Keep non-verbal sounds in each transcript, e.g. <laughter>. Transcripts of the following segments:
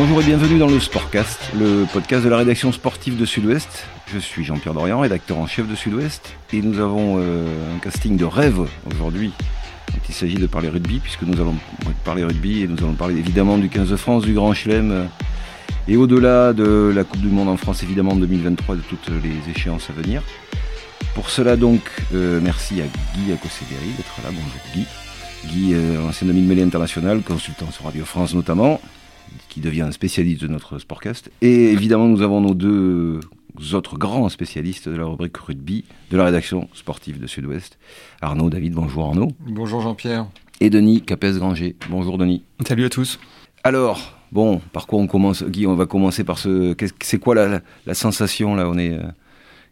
Bonjour et bienvenue dans le Sportcast, le podcast de la rédaction sportive de Sud-Ouest. Je suis Jean-Pierre Dorian, rédacteur en chef de Sud-Ouest, et nous avons euh, un casting de rêve aujourd'hui. Il s'agit de parler rugby, puisque nous allons parler rugby et nous allons parler évidemment du 15 de France, du Grand Chelem, et au-delà de la Coupe du Monde en France, évidemment en 2023, de toutes les échéances à venir. Pour cela donc, euh, merci à Guy Akoseveri d'être là. Bonjour Guy. Guy, euh, ancien ami de mêlée international, consultant sur Radio France notamment, qui devient un spécialiste de notre sportcast. Et évidemment, nous avons nos deux autres grands spécialistes de la rubrique rugby de la rédaction sportive de Sud-Ouest. Arnaud, David, bonjour Arnaud. Bonjour Jean-Pierre. Et Denis Capes-Granger. Bonjour Denis. Salut à tous. Alors, bon, par quoi on commence Guy, on va commencer par ce... C'est quoi la, la, sensation là On est euh,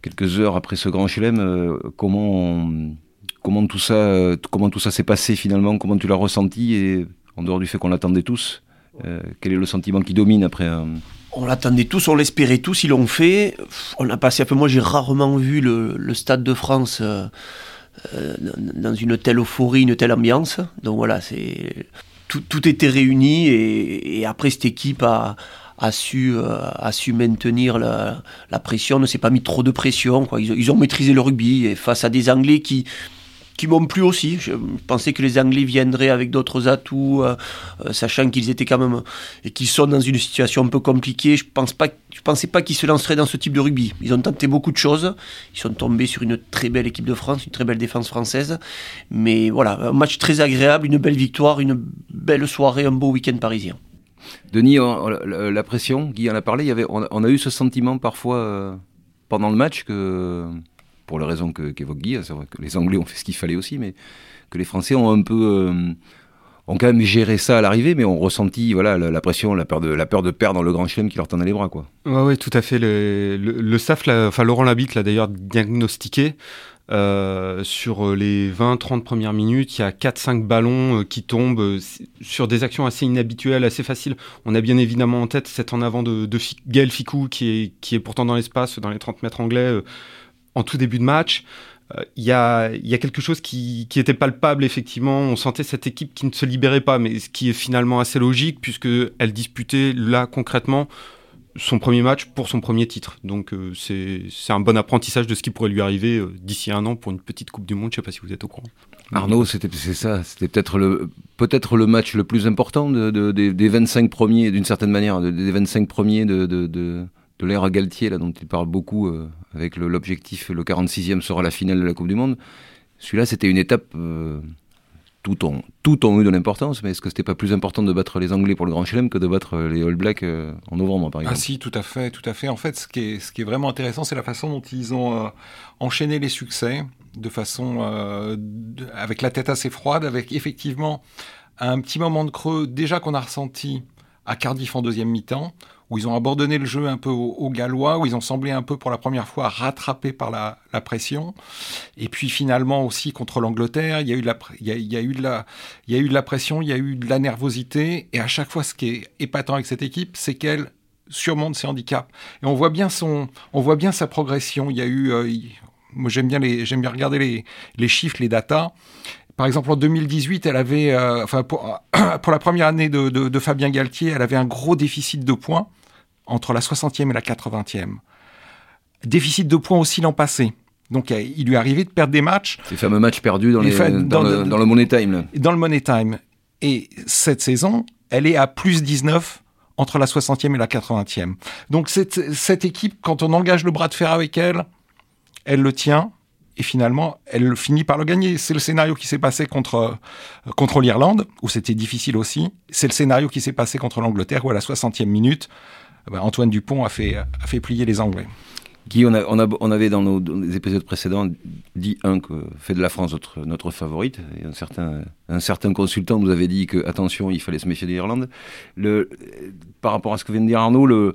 quelques heures après ce grand chelem. Euh, comment, on, comment tout ça, euh, comment tout ça s'est passé finalement Comment tu l'as ressenti Et en dehors du fait qu'on l'attendait tous, euh, quel est le sentiment qui domine après un... On l'attendait tous, on l'espérait tous, ils l'ont fait. On a passé, moi j'ai rarement vu le, Stade de France euh, dans une telle euphorie, une telle ambiance. Donc voilà, c'est tout, tout, était réuni et, après cette équipe a, su, euh, maintenir la, pression, ne s'est pas mis trop de pression. Ils, ils, ont maîtrisé le rugby et face à des Anglais qui, qui m'ont plu aussi. Je pensais que les Anglais viendraient avec d'autres atouts, euh, euh, sachant qu'ils étaient quand même et qu'ils sont dans une situation un peu compliquée. Je pense pas, je pensais pas qu'ils se lanceraient dans ce type de rugby. Ils ont tenté beaucoup de choses. Ils sont tombés sur une très belle équipe de France, une très belle défense française. Mais voilà, un match très agréable, une belle victoire, une belle soirée, un beau week-end parisien. Denis, la, pression, Guy en a parlé. Il y avait, on, on a eu ce sentiment parfois euh, pendant le match que pour les raisons qu'évoque qu Guy, c'est vrai que les Anglais ont fait ce qu'il fallait aussi, mais que les Français ont un peu euh, ont quand même géré ça à l'arrivée, mais ont ressenti voilà la, la, pression, la peur de la peur de perdre le grand chelem qui leur tendait les bras quoi. Ouais, tout à fait. Le, le, staff, enfin Laurent Labitte l'a d'ailleurs diagnostiqué. Euh, sur les 20-30 premières minutes, il y a 4-5 ballons euh, qui tombent sur des actions assez inhabituelles, assez faciles. On a bien évidemment en tête cette en avant de, de Gaël Ficou qui est, qui est pourtant dans l'espace, dans les 30 mètres anglais, en tout début de match. Il euh, y, a, y, a, quelque chose qui, était palpable, effectivement. On sentait cette équipe qui ne se libérait pas, mais ce qui est finalement assez logique, puisqu'elle disputait là concrètement son premier match pour son premier titre. Donc euh, c'est un bon apprentissage de ce qui pourrait lui arriver euh, d'ici un an pour une petite Coupe du Monde. Je ne sais pas si vous êtes au courant. Arnaud, c'était ça, c'était peut-être le peut-être le match le plus important de, de, de, des 25 premiers, d'une certaine manière, des 25 premiers de, de, l'ère Galtier, là, dont il parle beaucoup, avec l'objectif, le, le, 46e sera la finale de la Coupe du Monde. Celui-là, c'était une étape euh, tout ont, tout ont eu de l'importance, mais est-ce que c'était pas plus important de battre les Anglais pour le Grand Chelem que de battre les All Blacks euh, en novembre, par exemple? Ah si, tout à fait, tout à fait. En fait, ce qui est, ce qui est vraiment intéressant, c'est la façon dont ils ont euh, enchaîné les succès, de façon euh, avec la tête assez froide, avec effectivement un petit moment de creux déjà qu'on a ressenti à Cardiff en deuxième mi-temps, où ils ont abandonné le jeu un peu aux, aux, Gallois, où ils ont semblé un peu pour la première fois rattrapés par la, pression. Et puis finalement aussi contre l'Angleterre, il y a eu de la, il la, pression, il y a eu de la nervosité. Et à chaque fois, ce qui est épatant avec cette équipe, c'est qu'elle surmonte ses handicaps. Et on voit bien son, on voit bien sa progression. Il y a eu, euh, moi j'aime bien bien regarder les chiffres, les datas. Par exemple, en 2018, elle avait, euh, enfin, pour, <clears throat> pour, la première année de, de, de, Fabien Galtier, elle avait un gros déficit de points entre la 60e et la 80e. Déficit de points aussi l'an passé. Donc, il lui est arrivé de perdre des matchs. Ces fameux matchs perdus dans, les, dans, dans, le, dans, le, Money Time. Là. Dans le Money Time. Et cette saison, elle est à plus 19 entre la 60e et la 80e. Donc, cette, cette équipe, quand on engage le bras de fer avec elle, elle le tient et finalement, elle finit par le gagner. C'est le scénario qui s'est passé contre, contre l'Irlande, où c'était difficile aussi. C'est le scénario qui s'est passé contre l'Angleterre, où à la 60e minute, ben Antoine Dupont a fait, a fait plier les Anglais. Guy, on, a, on, avait dans nos, épisodes précédents dit, un, que fait de la France notre, notre favorite. Un certain, un certain consultant nous avait dit que, attention, il fallait se méfier de l'Irlande. Par rapport à ce que vient de dire Arnaud,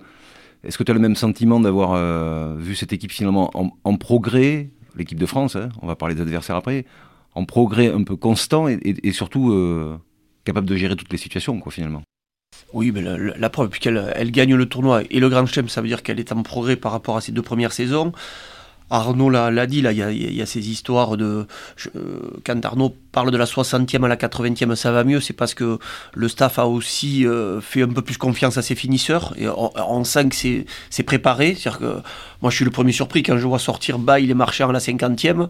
est-ce que tu as le même sentiment d'avoir euh, vu cette équipe finalement en, en progrès l'équipe de France, hein, on va parler des adversaires après, en progrès un peu constant et, surtout euh, capable de gérer toutes les situations, quoi, finalement. Oui, mais la, preuve, puisqu'elle elle gagne le tournoi et le Grand Chelem, ça veut dire qu'elle est en progrès par rapport à ses deux premières saisons. Arnaud l'a dit, là, il y, a, ces histoires de. quand Arnaud parle de la 60e à la 80e, ça va mieux, c'est parce que le staff a aussi euh, fait un peu plus confiance à ses finisseurs. Et on, sent que c'est préparé. C'est-à-dire que moi, je suis le premier surpris quand je vois sortir Bail et Marchand à la 50e.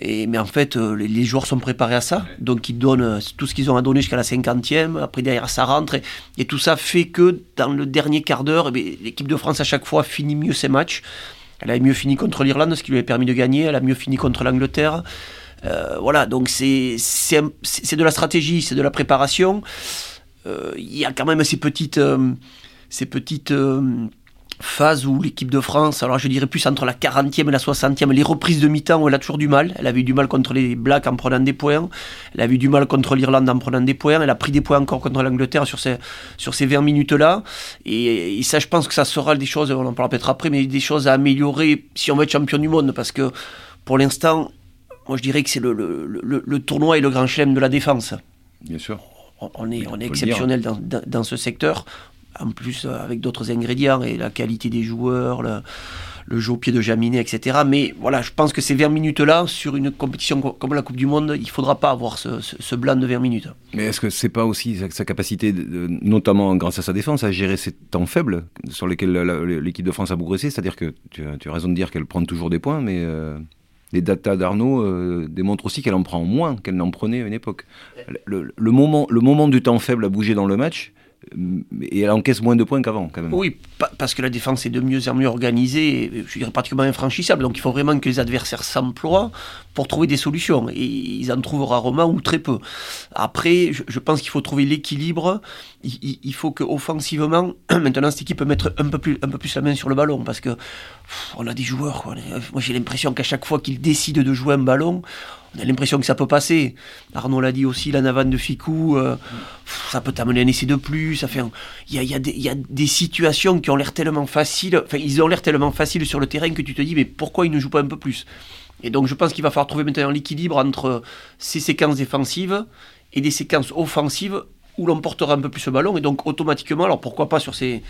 Et, mais en fait, euh, les, joueurs sont préparés à ça. Donc, ils donnent euh, tout ce qu'ils ont à donner jusqu'à la 50e. Après, derrière, ça rentre. Et, tout ça fait que dans le dernier quart d'heure, eh l'équipe de France, à chaque fois, finit mieux ses matchs. Elle a mieux fini contre l'Irlande, ce qui lui a permis de gagner. Elle a mieux fini contre l'Angleterre. Euh, voilà, donc c'est de la stratégie, c'est de la préparation. Euh, il y a quand même ces euh, ces petites phase où l'équipe de France, alors je dirais plus entre la 40e et la 60e, les reprises de mi-temps où elle a toujours du mal. Elle avait eu du mal contre les Blacks en prenant des points. Elle avait eu du mal contre l'Irlande en prenant des points. Elle a pris des points encore contre l'Angleterre sur ces, sur ces 20 minutes-là. Et, ça, je pense que ça sera des choses, on en parlera peut-être après, mais des choses à améliorer si on veut être champion du monde. Parce que pour l'instant, moi je dirais que c'est le, le, tournoi et le grand chelem de la défense. Bien sûr. On est, on est exceptionnel dans, dans, dans, ce secteur en plus euh, avec d'autres ingrédients et la qualité des joueurs, le, jeu au pied de Jaminet, etc. Mais voilà, je pense que ces 20 minutes-là, sur une compétition comme la Coupe du Monde, il ne faudra pas avoir ce, blanc de 20 minutes. Mais est-ce que c'est pas aussi sa, capacité, notamment grâce à sa défense, à gérer ces temps faibles sur lesquels l'équipe de France a progressé C'est-à-dire que tu as, raison de dire qu'elle prend toujours des points, mais euh, les datas d'Arnaud euh, démontrent aussi qu'elle en prend moins qu'elle n'en prenait à une époque. Le, moment, le moment du temps faible à bouger dans le match, et elle encaisse moins de points qu'avant, quand même. Oui, parce que la défense est de mieux en mieux organisée, je dirais pratiquement infranchissable. Donc il faut vraiment que les adversaires s'emploient pour trouver des solutions. Et ils en trouvent rarement ou très peu. Après, je, pense qu'il faut trouver l'équilibre. Il, faut qu'offensivement, <clears throat> maintenant, cette équipe peut mettre un peu, plus, un la main sur le ballon. Parce que on a des joueurs. Moi, j'ai l'impression qu'à chaque fois qu'ils décident de jouer un ballon, on a l'impression que ça peut passer. Arnaud l'a dit aussi, la navane de Ficou, euh, ça peut t'amener un essai de plus. Il y a, y a, des situations qui ont l'air tellement faciles. Enfin, ils ont l'air tellement faciles sur le terrain que tu te dis, mais pourquoi ils ne jouent pas un peu plus? Et donc, je pense qu'il va falloir trouver maintenant l'équilibre entre ces séquences défensives et des séquences offensives où l'on portera un peu plus le ballon. Et donc, automatiquement, alors pourquoi pas sur ces,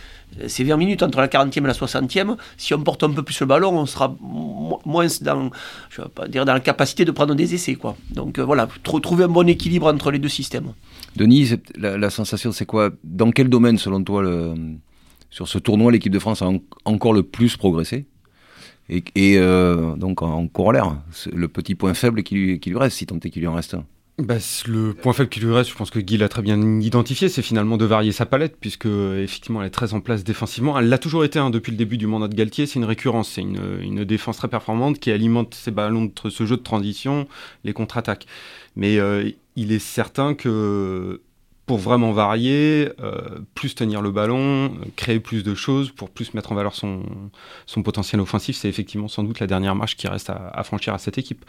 ces 20 minutes entre la 40e et la 60e, si on porte un peu plus le ballon, on sera moins dans, je vais pas dire dans la capacité de prendre des essais. Quoi. Donc euh, voilà, trouver un bon équilibre entre les deux systèmes. Denis, la, sensation, c'est quoi? Dans quel domaine, selon toi, sur ce tournoi, l'équipe de France a encore le plus progressé? Et, euh, donc en corollaire, le petit point faible qui lui, reste, si tant est qu'il lui en reste un bah, le point faible qui lui reste, je pense que Guy l'a très bien identifié, c'est finalement de varier sa palette, puisque effectivement elle est très en place défensivement. Elle l'a toujours été hein, depuis le début du mandat de Galtier, c'est une récurrence, c'est une, une, défense très performante qui alimente ses ballons ce jeu de transition, les contre-attaques. Mais euh, il est certain que pour vraiment varier, euh, plus tenir le ballon, créer plus de choses, pour plus mettre en valeur son, potentiel offensif, c'est effectivement sans doute la dernière marche qui reste à, franchir à cette équipe.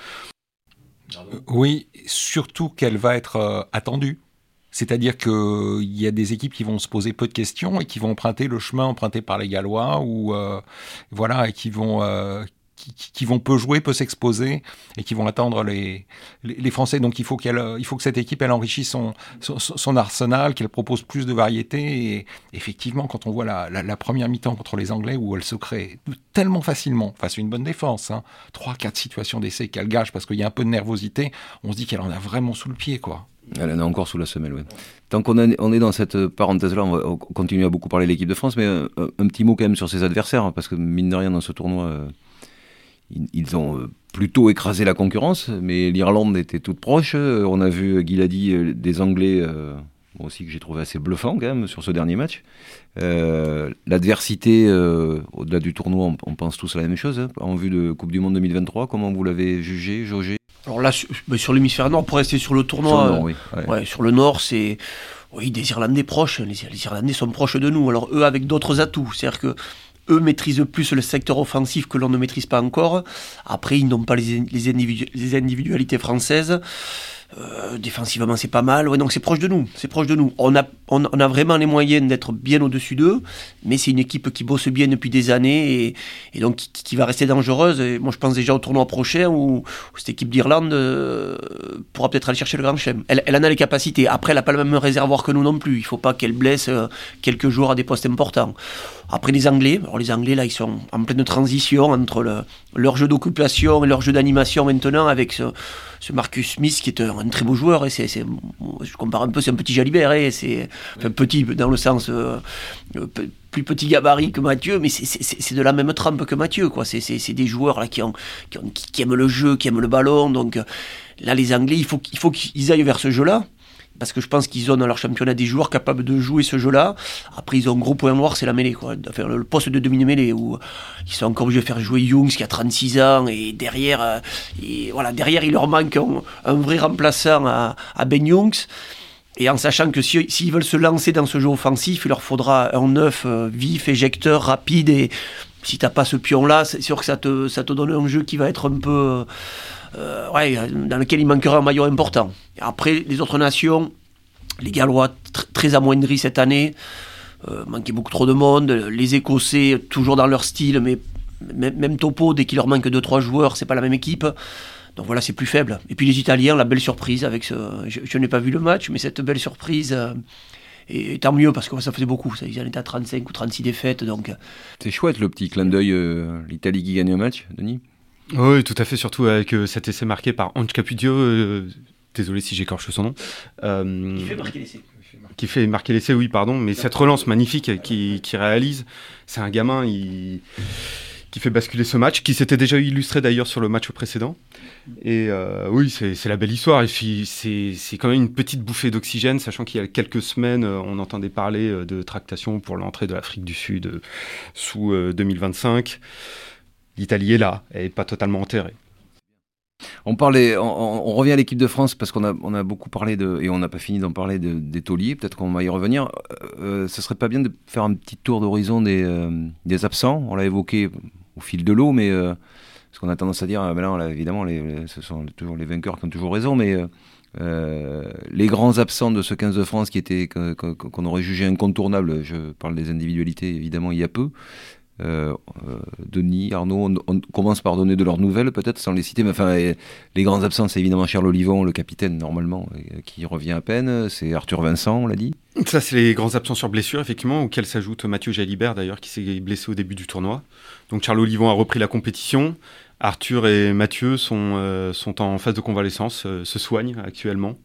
Oui, surtout qu'elle va être euh, attendue. C'est-à-dire qu'il y a des équipes qui vont se poser peu de questions et qui vont emprunter le chemin emprunté par les Gallois ou euh, voilà et qui vont euh, qui, vont peu jouer, peu s'exposer et qui vont attendre les, les, Français. Donc il faut, qu'elle, il faut que cette équipe elle enrichisse son, son, arsenal, qu'elle propose plus de variété. Et effectivement, quand on voit la, première mi-temps contre les Anglais où elle se crée tellement facilement face à une bonne défense, hein, trois, quatre situations d'essai qu'elle gâche parce qu'il y a un peu de nervosité, on se dit qu'elle en a vraiment sous le pied, quoi. Elle en a encore sous la semelle, oui. Tant qu'on on est dans cette parenthèse-là, on va continuer à beaucoup parler de l'équipe de France, mais un, un, petit mot quand même sur ses adversaires, hein, parce que mine de rien, dans ce tournoi, euh, ils ont euh, plutôt écrasé la concurrence, mais l'Irlande était toute proche. Euh, on a vu, euh, des Anglais, moi aussi que j'ai trouvé assez bluffant quand même sur ce dernier match. L'adversité, au-delà du tournoi, on, pense tous à la même chose. Hein. en vue de Coupe du Monde 2023, comment vous l'avez jugé, jaugé? Alors là, sur, l'hémisphère nord, pour rester sur le tournoi, sur le nord, oui, ouais. sur le nord c'est... Oui, des Irlandais proches. Les, les, Irlandais sont proches de nous. Alors eux, avec d'autres atouts. C'est-à-dire que eux maîtrisent plus le secteur offensif que l'on ne maîtrise pas encore. Après, ils n'ont pas les, individualités françaises. Euh, défensivement, c'est pas mal. Ouais, donc c'est proche de nous. C'est proche de nous. On a, on, a vraiment les moyens d'être bien au-dessus d'eux, mais c'est une équipe qui bosse bien depuis des années et, donc qui, va rester dangereuse. Et moi, je pense déjà au tournoi prochain où, cette équipe d'Irlande euh, pourra peut-être aller chercher le Grand Chelem. Elle, elle, en a les capacités. Après, elle n'a pas le même réservoir que nous non plus. Il faut pas qu'elle blesse euh, quelques joueurs à des postes importants. Après, les Anglais, alors les Anglais, là, ils sont en pleine transition entre le, leur jeu d'occupation et leur jeu d'animation maintenant avec ce ce Marcus Smith qui est un, très beau joueur. Et c'est, je compare un peu, c'est un petit Jalibert. Et c'est un petit dans le sens euh, euh, plus petit gabarit que Mathieu, mais c'est, de la même trempe que Mathieu. Quoi. C'est, des joueurs là, qui, ont, qui, aiment le jeu, qui aiment le ballon. Donc là, les Anglais, il faut, il faut qu'ils aillent vers ce jeu-là parce que je pense qu'ils ont dans leur championnat des joueurs capables de jouer ce jeu-là. Après, ils ont un gros point noir, c'est la mêlée, quoi. Le poste de demi-mêlée, où ils sont encore obligés de faire jouer Youngs qui a 36 ans, et derrière, euh, voilà, derrière, il leur manque un, vrai remplaçant à, Ben Youngs. Et en sachant que s'ils veulent se lancer dans ce jeu offensif, il leur faudra un neuf euh, vif, éjecteur, rapide. Et si t'as pas ce pion-là, c'est sûr que ça te, ça te donne un jeu qui va être un peu euh, ouais, dans lequel il manquera un maillot important. Après, les autres nations, les Gallois très amoindris cette année, euh, beaucoup trop de monde. Les Écossais, toujours dans leur style, mais même, topo, dès qu'il leur manque 2-3 joueurs, c'est pas la même équipe. Donc voilà, c'est plus faible. Et puis les Italiens, la belle surprise avec ce. Je, n'ai pas vu le match, mais cette belle surprise. Euh, et, tant mieux parce que ça faisait beaucoup. Ils en étaient à 35 ou 36 défaites. Donc... C'est chouette le petit clin d'œil, l'Italie qui gagne un match, Denis? Oui, tout à fait, surtout avec euh, cet essai marqué par Ange Capudio. Euh, désolé si j'écorche son nom. Euh, qui fait marquer l'essai. Qui fait marquer l'essai, oui, pardon. Mais cette relance magnifique qui, réalise, c'est un gamin qui fait basculer ce match, qui s'était déjà illustré d'ailleurs sur le match précédent. Et oui, c'est la belle histoire. Et puis, c'est quand même une petite bouffée d'oxygène, sachant qu'il y a quelques semaines, on entendait parler de tractation pour l'entrée de l'Afrique du Sud sous 2025 l'Italie est là, elle n'est pas totalement enterrée. On parlait, on, revient à l'équipe de France parce qu'on a, beaucoup parlé de, et on n'a pas fini d'en parler des tauliers. Peut-être qu'on va y revenir. Euh, ce serait pas bien de faire un petit tour d'horizon des, euh, absents. On l'a évoqué au fil de l'eau, mais euh, ce qu'on a tendance à dire, ben là, évidemment, ce sont toujours les vainqueurs qui ont toujours raison, mais les grands absents de ce 15 de France qui étaient qu'on aurait jugé incontournables, je parle des individualités évidemment il y a peu, euh, euh, Denis, Arnaud, on, commence par donner de leurs nouvelles, peut-être sans les citer, mais enfin, les, grands absents, c'est évidemment Charles Olivon, le capitaine, normalement, euh, qui revient à peine, c'est Arthur Vincent, on l'a dit. Ça, c'est les grands absents sur blessure, effectivement, auxquels s'ajoute Mathieu Jalibert, d'ailleurs, qui s'est blessé au début du tournoi. Donc Charles Olivon a repris la compétition. Arthur et Mathieu sont, sont en phase de convalescence, se soignent actuellement.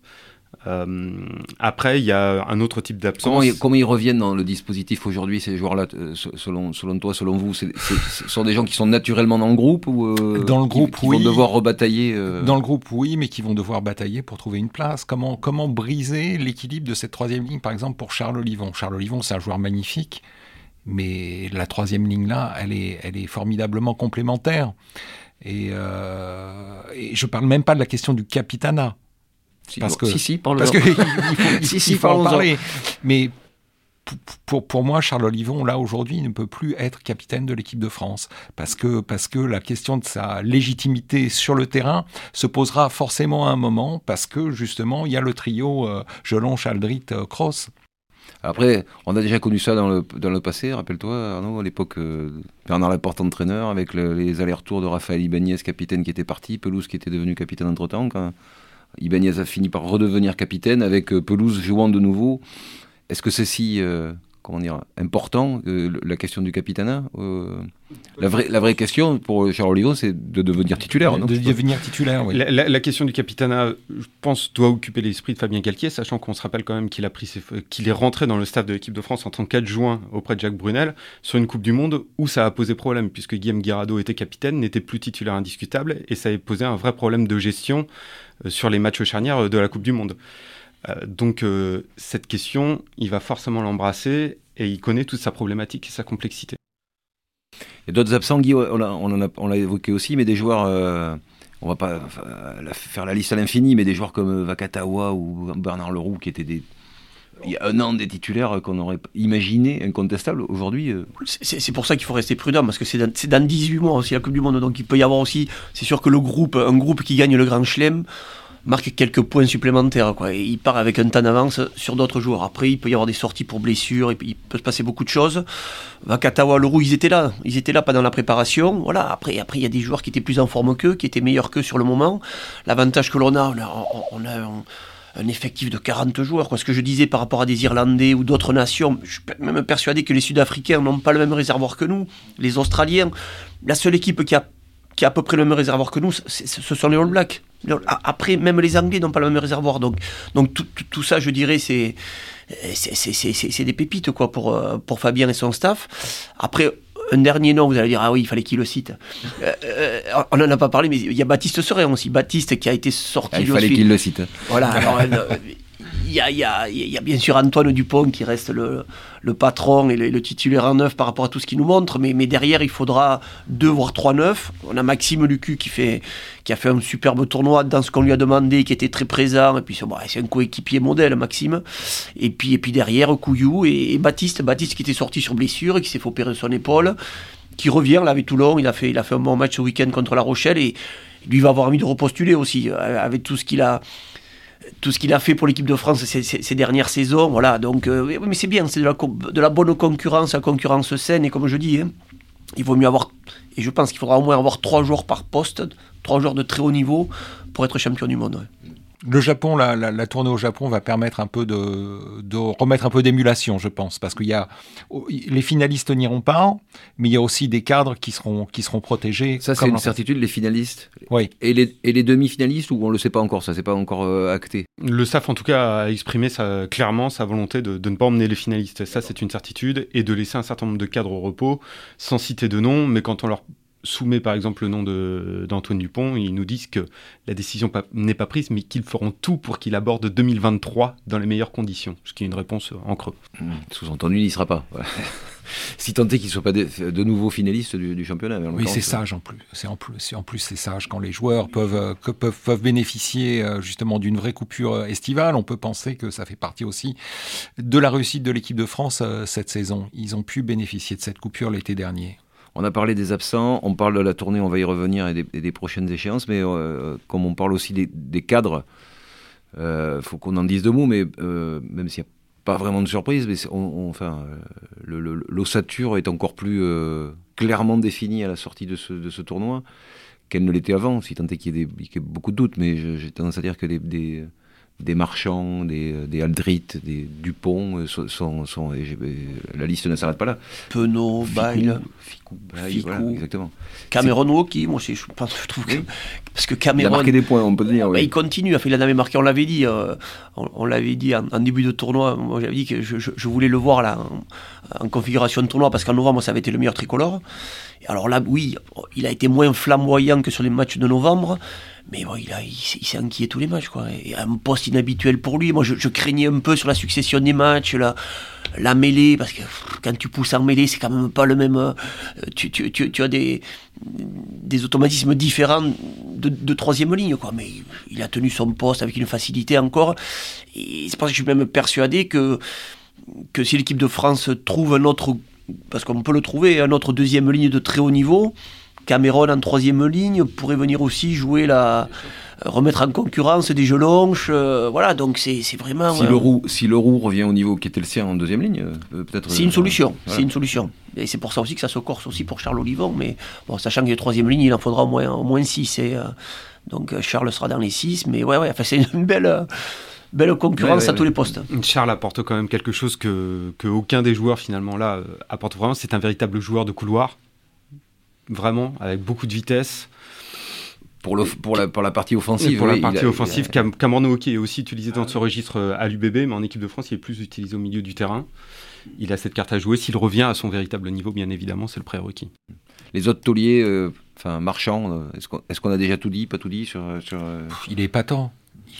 Euh, après, il y a un autre type d'absence. Comment, ils reviennent dans le dispositif aujourd'hui, ces joueurs-là, euh, selon, selon toi, selon vous Ce sont des gens qui sont naturellement dans le groupe ou euh, Dans le groupe, qui, oui. vont devoir rebatailler Dans le groupe, oui, mais qui vont devoir batailler pour trouver une place. Comment, comment briser l'équilibre de cette troisième ligne, par exemple, pour Charles Olivon? Charles Olivon, c'est un joueur magnifique, mais la troisième ligne-là, elle est, elle est formidablement complémentaire. Et, et je parle même pas de la question du parce que, si, si, parce que <laughs> il faut, en parler. Mais pour, pour moi, Charles Olivon, là, aujourd'hui, ne peut plus être capitaine de l'équipe de France. Parce que, parce que la question de sa légitimité sur le terrain se posera forcément à un moment, parce que, justement, il y a le trio euh, Jelon, Chaldrit, euh, Cross. Après, on a déjà connu ça dans le, dans le passé, rappelle-toi, Arnaud, à l'époque, euh, Bernard Laporte entraîneur, avec les allers-retours de Raphaël Ibanez, capitaine qui était parti, Pelouse qui était devenu capitaine entre-temps, quand, Ibanez a fini par redevenir capitaine avec euh, Pelouse jouant de nouveau. Est-ce que c'est si euh, comment dire, important, euh, la question du capitanat la, vraie, la vraie question pour Charles Olivon, c'est de devenir titulaire. De devenir titulaire, oui. La, question du capitanat, je pense, doit occuper l'esprit de Fabien Galtier, sachant qu'on se rappelle quand même qu'il a pris qu'il est rentré dans le staff de l'équipe de France en tant qu'adjoint auprès de Jacques Brunel sur une Coupe du Monde où ça a posé problème, puisque Guillaume Guirado était capitaine, n'était plus titulaire indiscutable, et ça a posé un vrai problème de gestion sur les matchs charnières de la Coupe du Monde. Euh, donc euh, cette question, il va forcément l'embrasser et il connaît toute sa problématique et sa complexité. Et d'autres absents, Guy, on l'a évoqué aussi, mais des joueurs, on va pas faire la liste à l'infini, mais des joueurs comme Vakatawa ou Bernard Leroux qui étaient des, il y a un an des titulaires qu'on aurait imaginé incontestables aujourd'hui. C'est pour ça qu'il faut rester prudent parce que c'est dans, dans, 18 mois aussi la Coupe du Monde donc il peut y avoir aussi, c'est sûr que le groupe, un groupe qui gagne le Grand Chelem, marque quelques points supplémentaires. Quoi. il part avec un temps d'avance sur d'autres joueurs. Après, il peut y avoir des sorties pour blessures, il peut se passer beaucoup de choses. Vakatawa, Leroux, ils étaient là. Ils étaient là pendant la préparation. Voilà. Après, après, il y a des joueurs qui étaient plus en forme qu'eux, qui étaient meilleurs qu'eux sur le moment. L'avantage que l'on a, on a, un, effectif de 40 joueurs. Quoi. Ce que je disais par rapport à des Irlandais ou d'autres nations, je suis même persuadé que les Sud-Africains n'ont pas le même réservoir que nous. Les Australiens, la seule équipe qui a qui à peu près le même réservoir que nous, ce sont les All Blacks. Après, même les Anglais n'ont pas le même réservoir. Donc, donc tout, ça, je dirais, c'est c'est des pépites quoi pour, euh, pour Fabien et son staff. Après, un dernier nom, vous allez dire, ah oui, il fallait qu'il le cite. Euh, euh, on n'en a pas parlé, mais il y a Baptiste Serein aussi. Baptiste qui a été sorti. Ah, il fallait qu'il le cite. Voilà. Alors, <laughs> il y a, bien sûr Antoine Dupont qui reste le, patron et le, titulaire en neuf par rapport à tout ce qu'il nous montre, mais, derrière il faudra deux voire trois neufs. On a Maxime Lucu qui, a fait un superbe tournoi dans ce qu'on lui a demandé, qui était très présent, et puis c'est un coéquipier modèle Maxime. Et puis, et puis derrière Couillou et, Baptiste, Baptiste qui était sorti sur blessure et qui s'est fait opérer son épaule, qui revient là avec Toulon, il a il a fait un bon match ce week-end contre La Rochelle et lui va avoir envie de repostuler aussi euh, avec tout ce qu'il a tout ce qu'il a fait pour l'équipe de France ces, dernières saisons. Voilà, donc, euh, mais c'est bien, c'est de la, bonne concurrence, la concurrence saine. Et comme je dis, hein, il vaut mieux avoir, et je pense qu'il faudra au moins avoir trois joueurs par poste, trois joueurs de très haut niveau pour être champion du monde. Le Japon, la, tournée au Japon va permettre un peu de, remettre un peu d'émulation, je pense, parce qu'il y a les finalistes n'iront pas, mais il y a aussi des cadres qui seront qui seront protégés. Ça, c'est une certitude, les finalistes. Oui. Et les, et les demi-finalistes, ou on le sait pas encore, ça c'est pas encore euh, acté? Le SAF, en tout cas, a exprimé sa, clairement sa volonté de, de, ne pas emmener les finalistes. Ça, c'est une certitude, et de laisser un certain nombre de cadres au repos, sans citer de nom, mais quand on leur soumet par exemple le nom d'Antoine Dupont, ils nous disent que la décision n'est pas prise, mais qu'ils feront tout pour qu'il aborde 2023 dans les meilleures conditions, ce qui est une réponse en creux. Mmh. Sous-entendu, il n'y sera pas. <laughs> si tant est qu'il ne soit pas de, nouveau finaliste du, championnat. Oui, c'est sage en plus. C'est en plus, en plus c'est sage quand les joueurs peuvent, euh, peuvent, peuvent bénéficier euh, justement d'une vraie coupure euh, estivale. On peut penser que ça fait partie aussi de la réussite de l'équipe de France cette saison. Ils ont pu bénéficier de cette coupure l'été dernier. On a parlé des absents, on parle de la tournée, on va y revenir, et des, prochaines échéances, mais euh, comme on parle aussi des, cadres, il euh, faut qu'on en dise deux mots, mais euh, même s'il n'y a pas vraiment de surprise, mais enfin, l'ossature est encore plus clairement définie à la sortie de ce, tournoi qu'elle ne l'était avant, si tant est qu'il y, ait beaucoup de doutes, mais j'ai tendance à dire que des des marchands, des, euh, des Aldrit, des Dupont, euh, sont, sont, la liste ne s'arrête pas là. Penaud, Bail, Ficou, Ficou, exactement. Cameron Woki, moi je, trouve que parce que Cameron, il a marqué des points, on peut dire. Bah, il continue, il en avait marqué, on l'avait dit, euh, on, l'avait dit en, début de tournoi. Moi j'avais dit que je, je, voulais le voir là en, configuration de tournoi parce qu'en novembre ça avait été le meilleur tricolore. Et alors là, oui, il a été moins flamboyant que sur les matchs de novembre. Mais bon, il, s'est inquiété tous les matchs, quoi. Et un poste inhabituel pour lui. Moi, je, craignais un peu sur la succession des matchs, la, la mêlée, parce que quand tu pousses en mêlée, c'est quand même pas le même. Euh, tu, as des, des automatismes différents de, de, troisième ligne, quoi. Mais il a tenu son poste avec une facilité encore. Et c'est pour ça que je suis même persuadé que, que si l'équipe de France trouve un autre, parce qu'on peut le trouver, un autre deuxième ligne de très haut niveau, Cameron en troisième ligne pourrait venir aussi jouer la remettre en concurrence des gelonches. Euh, voilà, donc c'est vraiment. Si, le roux, si le roux revient au niveau qui était le sien en deuxième ligne, euh, peut-être. C'est une solution. C'est une solution. Et c'est pour ça aussi que ça se corse aussi pour Charles Olivon. Mais bon, sachant qu'il est troisième ligne, il en faudra au moins, au moins six. Et, euh, donc Charles sera dans les six. Mais ouais, ouais, enfin, c'est une belle belle concurrence à tous les postes. Charles apporte quand même quelque chose que, que aucun des joueurs finalement là apporte vraiment. C'est un véritable joueur de couloir vraiment, avec beaucoup de vitesse. Pour, le, pour, la, pour la partie offensive. pour la partie offensive, Cam, Cameron est aussi utilisé dans ce registre euh, à l'UBB, mais en équipe de France, il est plus utilisé au milieu du terrain. Il a cette carte à jouer. S'il revient à son véritable niveau, bien évidemment, c'est le prérequis. Les autres tauliers, euh, enfin Marchand, euh, est-ce qu'on a déjà tout dit, pas tout dit sur, sur Il est patent.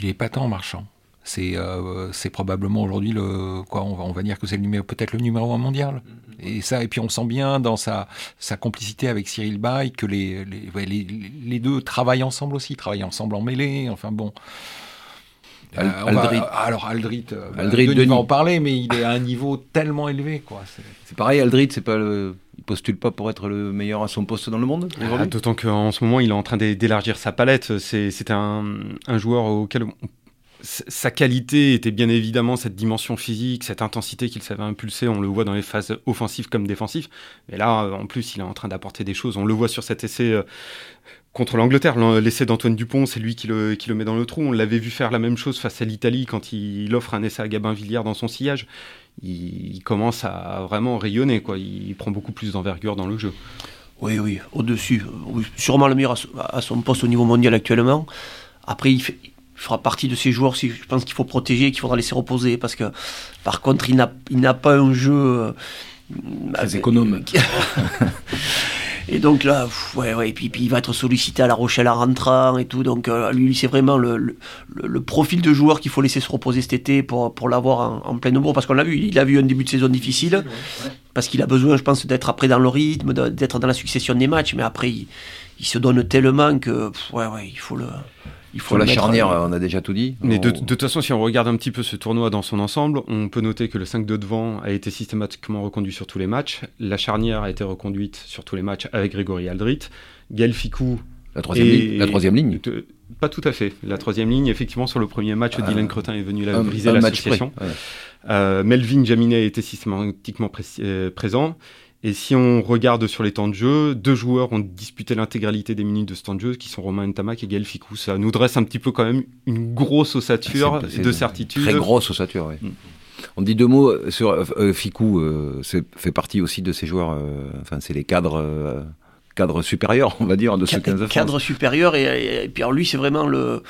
Il est patent, Marchand. C'est probablement aujourd'hui le quoi on va, on va dire que c'est le numéro peut-être le numéro un mondial. Et ça, et puis on sent bien dans sa, sa complicité avec Cyril Bay que les, les, les, deux travaillent ensemble aussi, travaillent ensemble en mêlée. Enfin bon. alors Aldrit, Aldrit va en parler, mais il est à un niveau tellement élevé. quoi. C'est pareil, Aldrit, c'est pas le... il postule pas pour être le meilleur à son poste dans le monde ah, D'autant qu'en ce moment, il est en train d'élargir sa palette. C'est un, un joueur auquel sa qualité était bien évidemment cette dimension physique, cette intensité qu'il savait impulser. On le voit dans les phases offensives comme défensives. Mais là, en plus, il est en train d'apporter des choses. On le voit sur cet essai euh, contre l'Angleterre. L'essai d'Antoine Dupont, c'est lui qui le, qui le, met dans le trou. On l'avait vu faire la même chose face à l'Italie quand il offre un essai à Gabin Villiers dans son sillage. Il, commence à vraiment rayonner. Quoi. Il prend beaucoup plus d'envergure dans le jeu. Oui, oui, au-dessus. sûrement le meilleur à son poste au niveau mondial actuellement. Après, il fait, fera partie de ces joueurs si je pense qu'il faut protéger, qu'il faudra laisser reposer parce que par contre il n'a il n'a pas un jeu euh, très économe. <laughs> et donc là, ouais, ouais, et puis, puis, il va être sollicité à La Rochelle en rentrant et tout. Donc euh, lui, c'est vraiment le, le, le, profil de joueur qu'il faut laisser se reposer cet été pour, pour l'avoir en, en plein nombre. Parce qu'on l'a vu, il a vu un début de saison difficile. Parce qu'il a besoin, je pense, d'être après dans le rythme, d'être dans la succession des matchs. Mais après, il, il se donne tellement que, ouais, ouais, il faut le il faut la charnière, on a déjà tout dit. Mais de, toute façon, si on regarde un petit peu ce tournoi dans son ensemble, on peut noter que le 5 de devant a été systématiquement reconduit sur tous les matchs. La charnière a été reconduite sur tous les matchs avec Grégory Aldrit. Gaël Ficou. La troisième, ligne, la troisième ligne Pas tout à fait. La troisième ligne, effectivement, sur le premier match, ah. Dylan Cretin est venu la, briser l'association. Euh, Melvin Jaminet était systématiquement euh, présent. Et si on regarde sur les temps de jeu, deux joueurs ont disputé l'intégralité des minutes de ce temps de jeu, qui sont Romain Ntamak et Gaël Ficou. Ça nous dresse un petit peu quand même une grosse ossature de certitude. Très grosse ossature, oui. Mm. On dit deux mots sur euh, Ficou, euh, fait partie aussi de ces joueurs, euh, enfin c'est les cadres, cadres supérieurs, on va dire, de ce 15 Cadre supérieur, et, puis alors lui c'est vraiment le...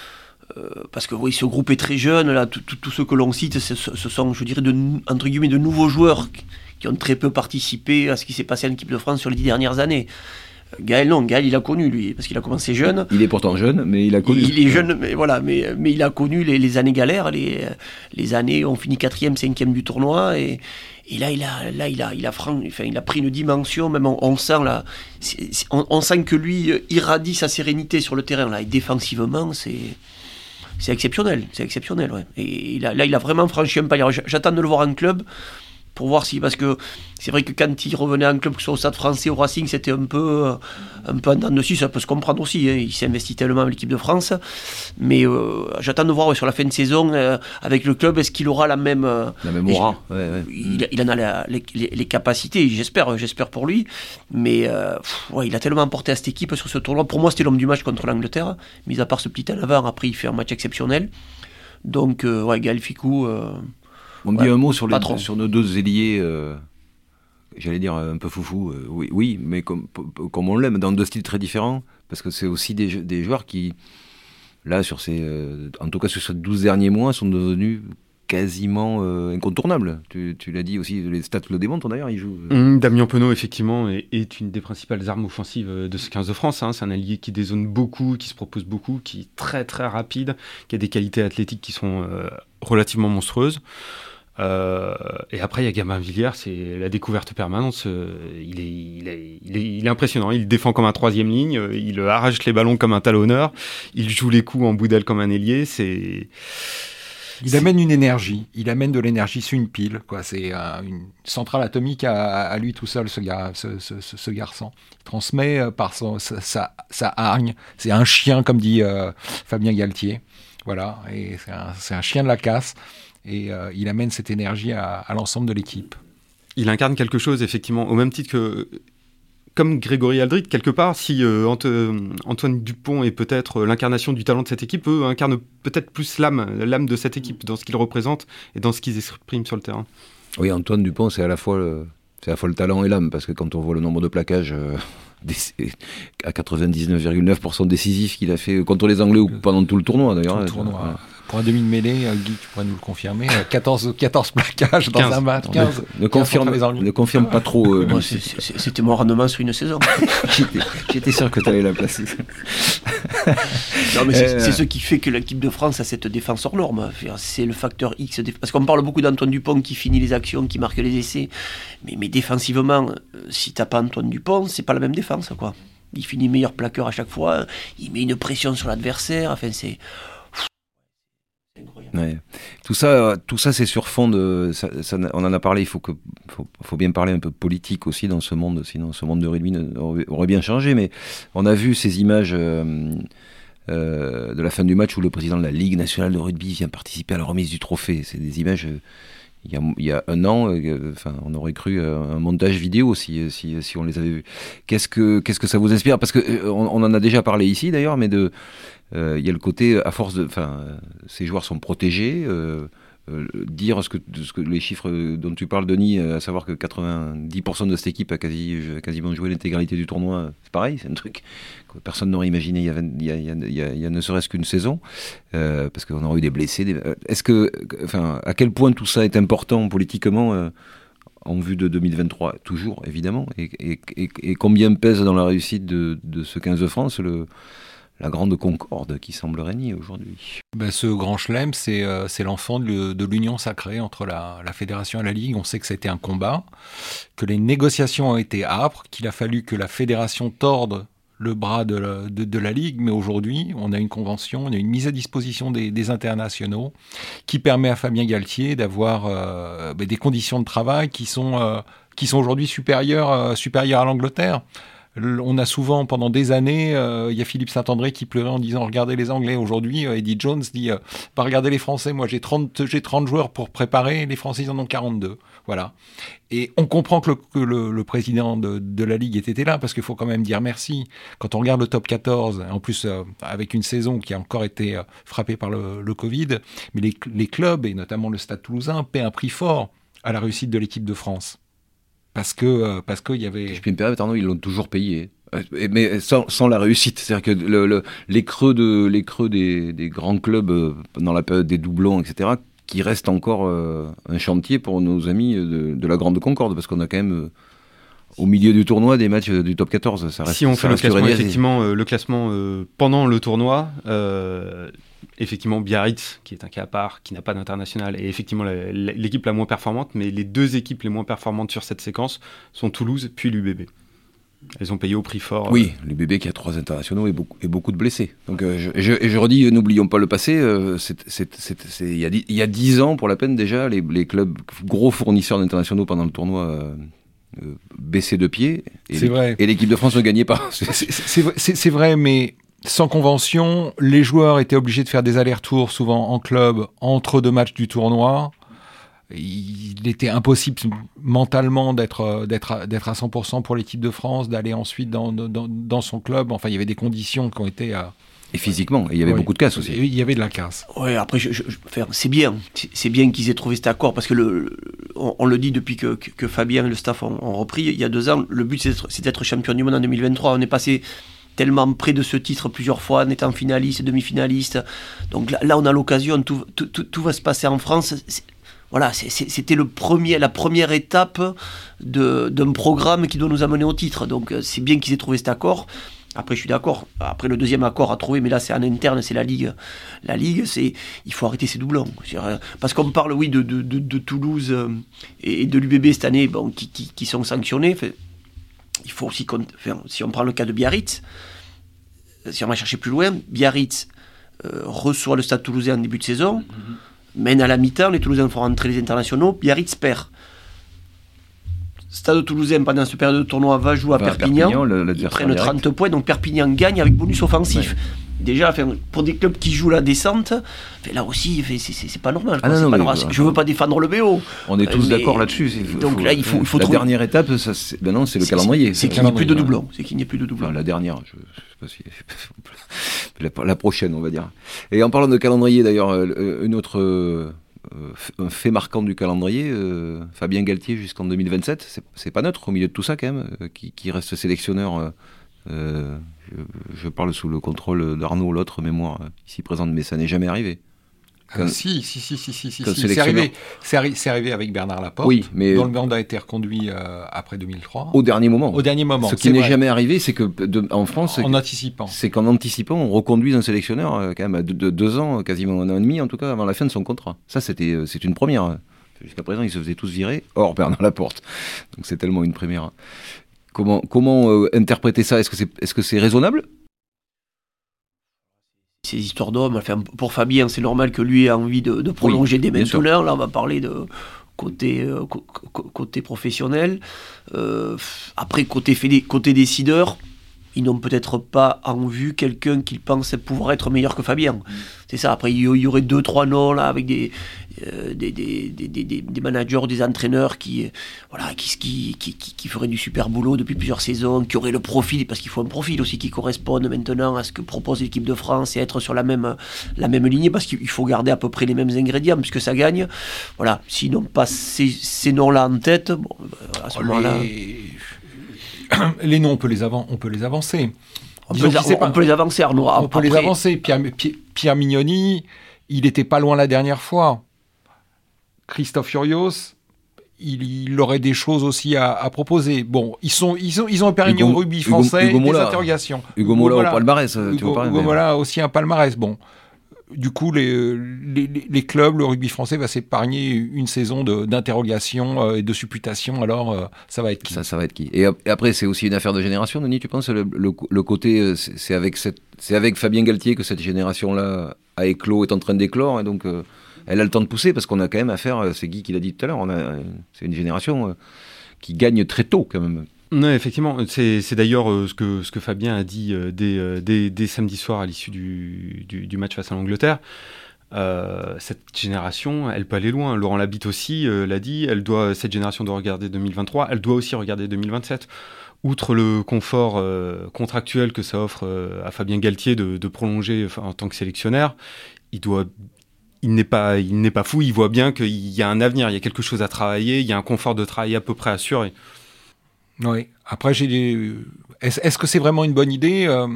parce que oui, ce groupe est très jeune, là, tous ceux que l'on cite, ce, sont, je dirais, de, entre guillemets, de nouveaux joueurs qui ont très peu participé à ce qui s'est passé en équipe de France sur les dix dernières années. Gaël, non, Gaël, il a connu, lui, parce qu'il a commencé jeune. Il est pourtant jeune, mais il a connu. Il, est jeune, mais voilà, mais, mais il a connu les, années galères, les, les années où on finit quatrième, cinquième du tournoi, et, et là, il a, là, il a, il a, franc, enfin, il a pris une dimension, même on, sent là, on, sent que lui irradie sa sérénité sur le terrain, là, et défensivement, c'est. C'est exceptionnel, c'est exceptionnel, ouais. Et il a, là, il a vraiment franchi un palier. J'attends de le voir en club pour voir si parce que c'est vrai que quand il revenait en club que ce soit au Stade Français au Racing c'était un peu euh, un peu en dents dessus ça peut se comprendre aussi hein. il s'est investi tellement avec l'équipe de France. Mais euh, j'attends de voir sur la fin de saison euh, avec le club est-ce qu'il aura la même la même aura. Il, en a les, capacités j'espère j'espère pour lui. Mais il a tellement apporté à cette équipe sur ce tournoi. Pour moi c'était l'homme du match contre l'Angleterre. Mis à part ce petit en avant après il fait un match exceptionnel. Donc ouais Gaël Ficou on dit un mot sur, les, sur nos deux ailiers, euh, j'allais dire un peu foufou, euh, oui, oui, mais comme, comme on l'aime, dans deux styles très différents, parce que c'est aussi des, des, joueurs qui, là, sur ces, euh, en tout cas sur ces 12 derniers mois, sont devenus quasiment incontournables. Tu, tu l'as dit aussi, les stats le démontrent d'ailleurs, il joue. Mmh, Damien Penaud, effectivement, est, une des principales armes offensives de ce 15 de France. Hein. C'est un allié qui dézone beaucoup, qui se propose beaucoup, qui est très très rapide, qui a des qualités athlétiques qui sont relativement monstrueuses. Euh, et après, il y a Gabin Villiers, c'est la découverte permanente. Euh, il est, impressionnant. Il défend comme un troisième ligne, euh, il arrache les ballons comme un talonneur, il joue les coups en boudelle comme un ailier. C'est il amène une énergie, il amène de l'énergie sur une pile. C'est une centrale atomique à, lui tout seul, ce, garçon. Il transmet par son, sa, hargne. C'est un chien, comme dit Fabien Galtier. Voilà, et c'est un, chien de la casse et euh, il amène cette énergie à, l'ensemble de l'équipe. Il incarne quelque chose, effectivement, au même titre que comme Grégory Aldrit, quelque part, si euh, Antoine Dupont est peut-être l'incarnation du talent de cette équipe, eux incarnent peut-être plus l'âme, l'âme de cette équipe, dans ce qu'ils représentent et dans ce qu'ils expriment sur le terrain. Oui, Antoine Dupont, c'est à la fois le, c'est à la fois le talent et l'âme, parce que quand on voit le nombre de plaquages euh, <laughs> à 99,9% décisifs qu'il a fait contre les Anglais ou pendant tout le tournoi d'ailleurs. Pour un demi de mêlée, euh, Guy, tu pourrais nous le confirmer, 14, euh, 14 plaquages dans un match. 15, ne, confirme, ne confirme pas trop. Euh, C'était mon rendement sur une saison. <laughs> J'étais sûr que tu allais la placer. <laughs> non, mais c'est ce qui fait que l'équipe de France a cette défense hors norme. C'est le facteur X. Parce qu'on parle beaucoup d'Antoine Dupont qui finit les actions, qui marque les essais. Mais, mais défensivement, si t'as pas Antoine Dupont, c'est pas la même défense. quoi. Il finit meilleur plaqueur à chaque fois. Il met une pression sur l'adversaire. Enfin, c'est Tout ça, tout ça, c'est sur fond de. on en a parlé. Il faut que, faut, bien parler un peu politique aussi dans ce monde. Sinon, ce monde de rugby aurait bien changé. Mais on a vu ces images. Euh, euh, de la fin du match où le président de la Ligue nationale de rugby vient participer à la remise du trophée. C'est des images euh, il y, a, un an, enfin, on aurait cru un montage vidéo si, si, si on les avait vus. Qu'est-ce que, qu'est-ce que ça vous inspire? Parce que on, en a déjà parlé ici d'ailleurs, mais de, euh, il y a le côté, à force de, enfin, ces joueurs sont protégés. Euh, euh, dire ce que, les chiffres dont tu parles, Denis, à savoir que 90% de cette équipe a quasi, quasiment joué l'intégralité du tournoi, c'est pareil, c'est un truc que personne n'aurait imaginé il y, a, ne serait-ce qu'une saison, parce qu'on aurait eu des blessés. Est-ce que, enfin, à quel point tout ça est important politiquement en vue de 2023 Toujours, évidemment. Et, combien pèse dans la réussite de, de ce 15 de France le la grande concorde qui semble régner aujourd'hui. Ben, ce grand chelem, c'est euh, l'enfant de, l'union sacrée entre la, fédération et la Ligue. On sait que c'était un combat, que les négociations ont été âpres, qu'il a fallu que la fédération torde le bras de la, Ligue, mais aujourd'hui, on a une convention, on a une mise à disposition des, internationaux qui permet à Fabien Galtier d'avoir euh, ben, des conditions de travail qui sont, euh, sont aujourd'hui supérieures, supérieures à l'Angleterre on a souvent, pendant des années, euh, il y a Philippe Saint-André qui pleurait en disant Regardez les Anglais. Aujourd'hui, euh, Eddie Jones dit euh, bah, Regardez les Français, moi j'ai 30, 30 joueurs pour préparer, les Français en ont 42. Voilà. Et on comprend que le, président de, la Ligue était là, parce qu'il faut quand même dire merci. Quand on regarde le top 14, en plus avec une saison qui a encore été frappée par le, Covid, mais les, les clubs, et notamment le Stade toulousain, paient un prix fort à la réussite de l'équipe de France parce que euh, parce qu'il y avait. Je puis me permettre, ils l'ont toujours payé, euh, mais sans, sans la réussite. C'est-à-dire que le, les creux de les creux des, des, grands clubs euh, dans la période des doublons, etc., qui restent encore un chantier pour nos amis de, de la Grande Concorde, parce qu'on a quand même au milieu du tournoi des matchs du top 14. Ça reste, si on fait le classement, effectivement, le classement pendant le tournoi, effectivement Biarritz, qui est un cas à part, qui n'a pas d'international, et effectivement l'équipe la moins performante, mais les deux équipes les moins performantes sur cette séquence sont Toulouse puis l'UBB. Elles ont payé au prix fort. Oui, euh, l'UBB qui a trois internationaux et beaucoup, et beaucoup de blessés. Donc, euh, je, et je redis, n'oublions pas le passé. Euh, il y, a dix ans, pour la peine déjà, les, les clubs gros fournisseurs d'internationaux pendant le tournoi baissaient de pied. Et l'équipe de France ne gagnait pas. C'est vrai, mais sans convention, les joueurs étaient obligés de faire des allers-retours souvent en club entre deux matchs du tournoi. Il était impossible mentalement d'être d'être d'être à 100% pour l'équipe de France, d'aller ensuite dans, dans, son club. Enfin, il y avait des conditions qui ont été euh, et physiquement, il y avait beaucoup de casse aussi. Il y avait de la casse. Oui, après, je, c'est bien, c'est bien qu'ils aient trouvé cet accord parce que le, on, le dit depuis que, que, Fabien et le staff ont, ont, repris il y a deux ans. Le but c'est d'être champion du monde en 2023. On est passé tellement près de ce titre plusieurs fois, en étant finaliste, demi-finaliste. Donc là, on a l'occasion, tout, va se passer en France. Voilà, c'était premier, la première étape d'un programme qui doit nous amener au titre. Donc euh, c'est bien qu'ils aient trouvé cet accord. Après, je suis d'accord. Après, le deuxième accord à trouver, mais là, c'est en interne, c'est la Ligue. La Ligue, c'est il faut arrêter ces doublons. Euh, parce qu'on parle, oui, de, de, de, Toulouse euh, et de l'UBB cette année, qui sont sanctionnés. Il faut aussi, si on prend le cas de Biarritz, si on va chercher plus loin, Biarritz euh, reçoit le Stade toulousain en début de saison, mhm. mène à la mi-temps, les Toulousains font rentrer les internationaux, Biarritz perd. Stade toulousain, pendant cette période de tournoi, va jouer à Perpignan. ils prennent 30 points, donc Perpignan gagne avec bonus offensif déjà, pour des clubs qui jouent la descente, là aussi, c'est pas normal. Ah je veux pas défendre le BO. On est tous d'accord là-dessus. Donc là, il faut, il faut la dernière étape, ça, ben c'est le calendrier. C'est qu'il n'y ait plus de doublons. C'est qu'il n'y ait plus de doublons. la dernière, je, sais pas si <laughs> la, prochaine, on va dire. Et en parlant de calendrier, d'ailleurs, euh, une autre euh, un fait marquant du calendrier, euh, Fabien Galtier jusqu'en 2027, c'est pas neutre au milieu de tout ça quand même, qui, qui, reste sélectionneur euh, je, parle sous le contrôle d'Arnaud, l'autre mémoire ici présente, mais ça n'est jamais arrivé. Ah, si, si, si, si, si, si, C'est arrivé, arrivé, avec Bernard Laporte, oui, mais dont le mandat a été reconduit euh, après 2003. Au dernier moment. Au dernier moment. Ce qui n'est jamais arrivé, c'est que en France, en anticipant, c'est qu'en anticipant, on reconduit un sélectionneur euh, quand même de, deux ans, quasiment un an et demi en tout cas, avant la fin de son contrat. Ça, c'était, c'est une première. Jusqu'à présent, ils se faisaient tous virer, hors Bernard Laporte. Donc c'est tellement une première. Comment, comment euh, interpréter ça? Est-ce que c'est est -ce c'est raisonnable? Ces histoires d'hommes. Enfin, pour Fabien, c'est normal que lui ait envie de, prolonger des dès maintenant. Là, on va parler de côté, côté professionnel. après, côté, côté décideur, ils n'ont peut-être pas en vue quelqu'un qu'ils pensent pouvoir être meilleur que Fabien. Mm. C'est ça. Après, il y aurait deux, trois noms là avec des, euh, des, des, des, des, managers, des entraîneurs qui, voilà, qui, qui, qui, qui, feraient du super boulot depuis plusieurs saisons, qui auraient le profil, parce qu'il faut un profil aussi qui corresponde maintenant à ce que propose l'équipe de France et être sur la même, la même lignée, parce qu'il faut garder à peu près les mêmes ingrédients, puisque ça gagne. Voilà. S'ils n'ont pas ces, ces noms-là en tête, bon, à ce moment-là. les noms, on peut les, on peut les avancer. On, peut les, avancer, Arnaud. On peut les avancer. Pierre, Mignoni, il n'était pas loin la dernière fois. Christophe Furios, il, aurait des choses aussi à, proposer. Bon, ils, sont, ils, ont, ils ont permis au rugby français des interrogations. Hugo Mola au palmarès, tu Hugo, Mola aussi un palmarès. Bon, du coup, les, les, clubs, le rugby français va s'épargner une saison d'interrogation euh, et de supputation. Alors, euh, ça va être qui? Ça, ça va être qui? Et, après, c'est aussi une affaire de génération, Denis, tu penses? Le, le, côté, euh, c'est avec, avec Fabien Galtier que cette génération-là a éclos, est en train d'éclore, et donc elle a le temps de pousser, parce qu'on a quand même affaire, c'est Guy qui l'a dit tout à l'heure, c'est une génération qui gagne très tôt quand même. Non, effectivement, c'est d'ailleurs euh, ce, que, Fabien a dit euh, euh, dès, samedi soir à l'issue du, match face à l'Angleterre. cette génération, elle peut aller loin. Laurent Labitte aussi l'a dit. Cette génération doit regarder 2023. Elle doit aussi regarder 2027. Outre le confort contractuel que ça offre à Fabien Galtier de, de prolonger en tant que sélectionneur, il doit il n'est pas, il n'est pas fou. Il voit bien qu'il y a un avenir, il y a quelque chose à travailler, il y a un confort de travail à peu près assuré. Oui. Après, j'ai. Est-ce que c'est vraiment une bonne idée euh,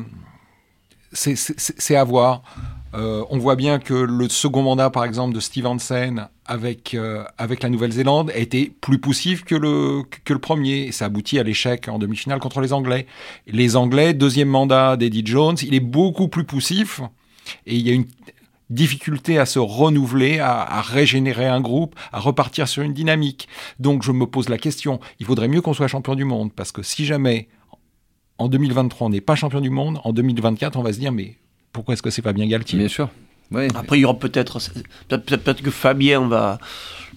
C'est à voir. Euh, on voit bien que le second mandat, par exemple, de Steve Hansen avec, euh, avec la Nouvelle-Zélande a été plus poussif que le, que le premier. Ça aboutit à l'échec en demi-finale contre les Anglais. Les Anglais, deuxième mandat d'Eddie Jones, il est beaucoup plus poussif. Et il y a une, difficulté à se renouveler, à, régénérer un groupe, à repartir sur une dynamique. Donc je me pose la question, il vaudrait mieux qu'on soit champion du monde, parce que si jamais en 2023 on n'est pas champion du monde, en 2024 on va se dire mais pourquoi est-ce que c'est pas bien Galtier? Bien sûr. Après il y aura peut-être peut-être que Fabien va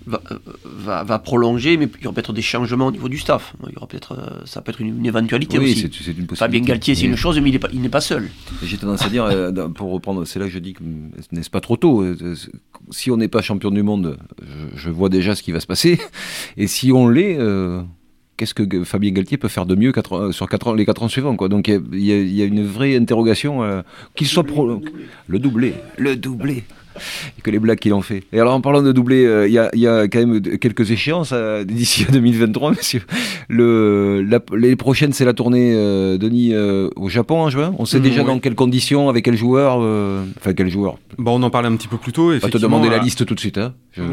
va, va, prolonger, mais il y aura peut-être des changements au niveau du staff. Il y aura peut-être, euh, ça peut être une, éventualité oui, aussi. C'est, c'est une possibilité. Fabien Galtier, c'est une chose, mais il n'est pas, il n'est pas seul. J'ai tendance à dire, euh, pour reprendre, c'est là que je dis que n'est-ce pas trop tôt. Euh, si on n'est pas champion du monde, je, vois déjà ce qui va se passer. <laughs> Et si on l'est, qu'est-ce que Fabien Galtier peut faire de mieux sur ans, les 4 ans suivants quoi? Donc il y, a une vraie interrogation. qu'il soit pro... Le doublé. Le doublé et que les blagues qu'il en fait. Et alors en parlant de doubler, euh, il y, a, quand même quelques échéances euh, d'ici à 2023, <laughs> monsieur. Le, les prochaines, c'est la tournée, euh, Denis, au Japon en juin. On sait mmh, déjà dans quelles conditions, avec quel joueur, enfin quel joueur. Bon, on en parlait un petit peu plus tôt. On va te demander la liste tout de suite. Hein. <laughs>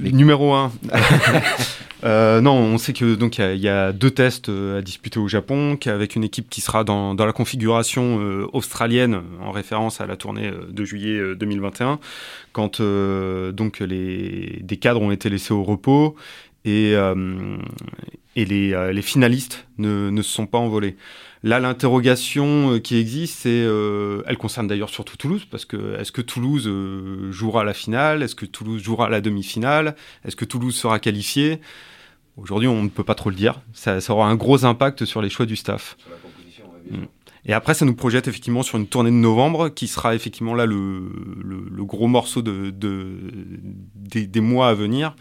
Numéro 1. <laughs> Euh, non, on sait que donc il y, a deux tests euh, à disputer au Japon, avec une équipe qui sera dans, la configuration euh, australienne en référence à la tournée de juillet 2021, quand donc les des cadres ont été laissés au repos. Et, et les, les finalistes ne, ne se sont pas envolés. Là, l'interrogation euh, qui existe, c'est, euh, elle concerne d'ailleurs surtout Toulouse, parce que est-ce que Toulouse euh, jouera la finale? Est-ce que Toulouse jouera la demi-finale? Est-ce que Toulouse sera qualifié Aujourd'hui, on ne peut pas trop le dire. Ça, aura un gros impact sur les choix du staff. Mm. Et après, ça nous projette effectivement sur une tournée de novembre qui sera effectivement là le, gros morceau de, des, mois à venir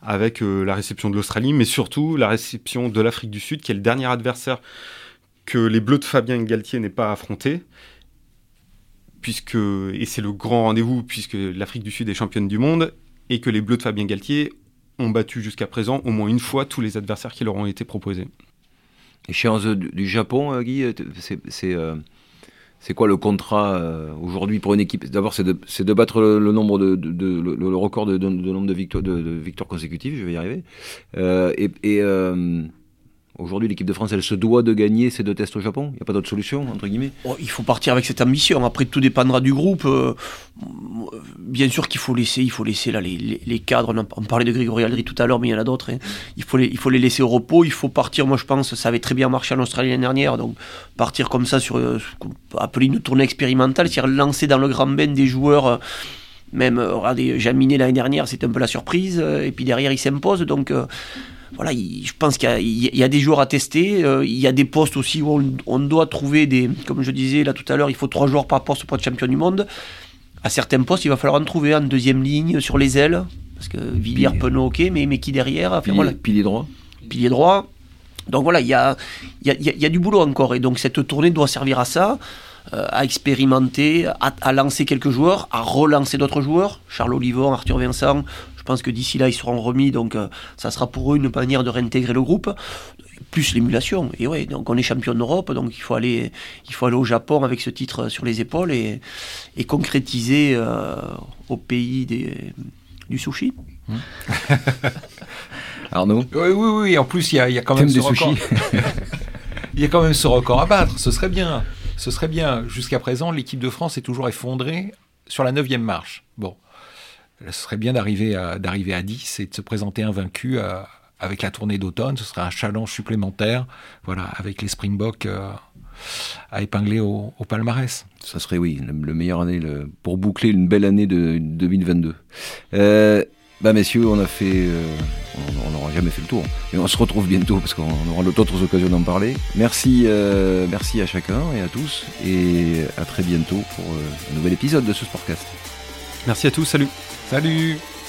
avec la réception de l'Australie, mais surtout la réception de l'Afrique du Sud, qui est le dernier adversaire que les Bleus de Fabien Galtier n'aient pas affronté, puisque, et c'est le grand rendez-vous, puisque l'Afrique du Sud est championne du monde, et que les Bleus de Fabien Galtier ont battu jusqu'à présent au moins une fois tous les adversaires qui leur ont été proposés. Échéance du Japon, euh, Guy, c'est euh, c'est quoi le contrat euh, aujourd'hui pour une équipe? D'abord, c'est de, battre le, record de, nombre de victoires, consécutives, je vais y arriver. et Aujourd'hui, l'équipe de France, elle se doit de gagner ces deux tests au Japon. Il n'y a pas d'autre solution, entre guillemets. Oh, il faut partir avec cette ambition. Après, tout dépendra du groupe. Euh, bien sûr qu'il faut laisser, il faut laisser là les, cadres. On, parlait de Grégory Aldry tout à l'heure, mais il y en a d'autres. Hein. Il, faut les, laisser au repos. Il faut partir. Moi, je pense, ça avait très bien marché en Australie l'année dernière. Donc, partir comme ça sur, euh, appeler une tournée expérimentale, c'est-à-dire lancer dans le grand bain des joueurs. Euh, même, regardez, Jaminet l'année dernière, c'était un peu la surprise. et puis derrière, il s'impose. Donc, voilà, je pense qu'il y, a des joueurs à tester. il y a des postes aussi où on, on, doit trouver des. Comme je disais là tout à l'heure, il faut trois joueurs par poste pour être champion du monde à certains postes, il va falloir en trouver en deuxième ligne, sur les ailes. Parce que Villiers, Penaud, ok, mais, mais qui derrière enfin, pilier, pilier droit. Pilier droit. Donc voilà, il y a, y, a, y a, du boulot encore. Et donc cette tournée doit servir à ça, euh, à expérimenter, à, lancer quelques joueurs, à relancer d'autres joueurs. Charles Olivon, Arthur Vincent, je pense que d'ici là, ils seront remis. Donc euh, ça sera pour eux une manière de réintégrer le groupe plus l'émulation. Et ouais, donc on est champion d'Europe, donc il faut aller, il faut aller au Japon avec ce titre sur les épaules et, et concrétiser euh, au pays des, du sushi. Mmh. <laughs> Arnaud? Oui, oui, oui. En plus, il y a, y a, quand même ce record. <laughs> il y a quand même ce record à battre. Ce serait bien. Ce serait bien. Jusqu'à présent, l'équipe de France est toujours effondrée sur la neuvième marche. Bon, ce serait bien d'arriver à, d'arriver à 10 et de se présenter invaincu à, avec la tournée d'automne, ce serait un challenge supplémentaire, voilà, avec les Springboks euh, à épingler au, palmarès. Ça serait, oui, le, meilleur année pour boucler une belle année de 2022. Euh, bah messieurs, on a fait, euh, on n'aura jamais fait le tour, et on se retrouve bientôt parce qu'on aura d'autres occasions d'en parler. Merci, merci à chacun et à tous, et à très bientôt pour un nouvel épisode de ce Sportcast. Merci à tous, salut. Salut.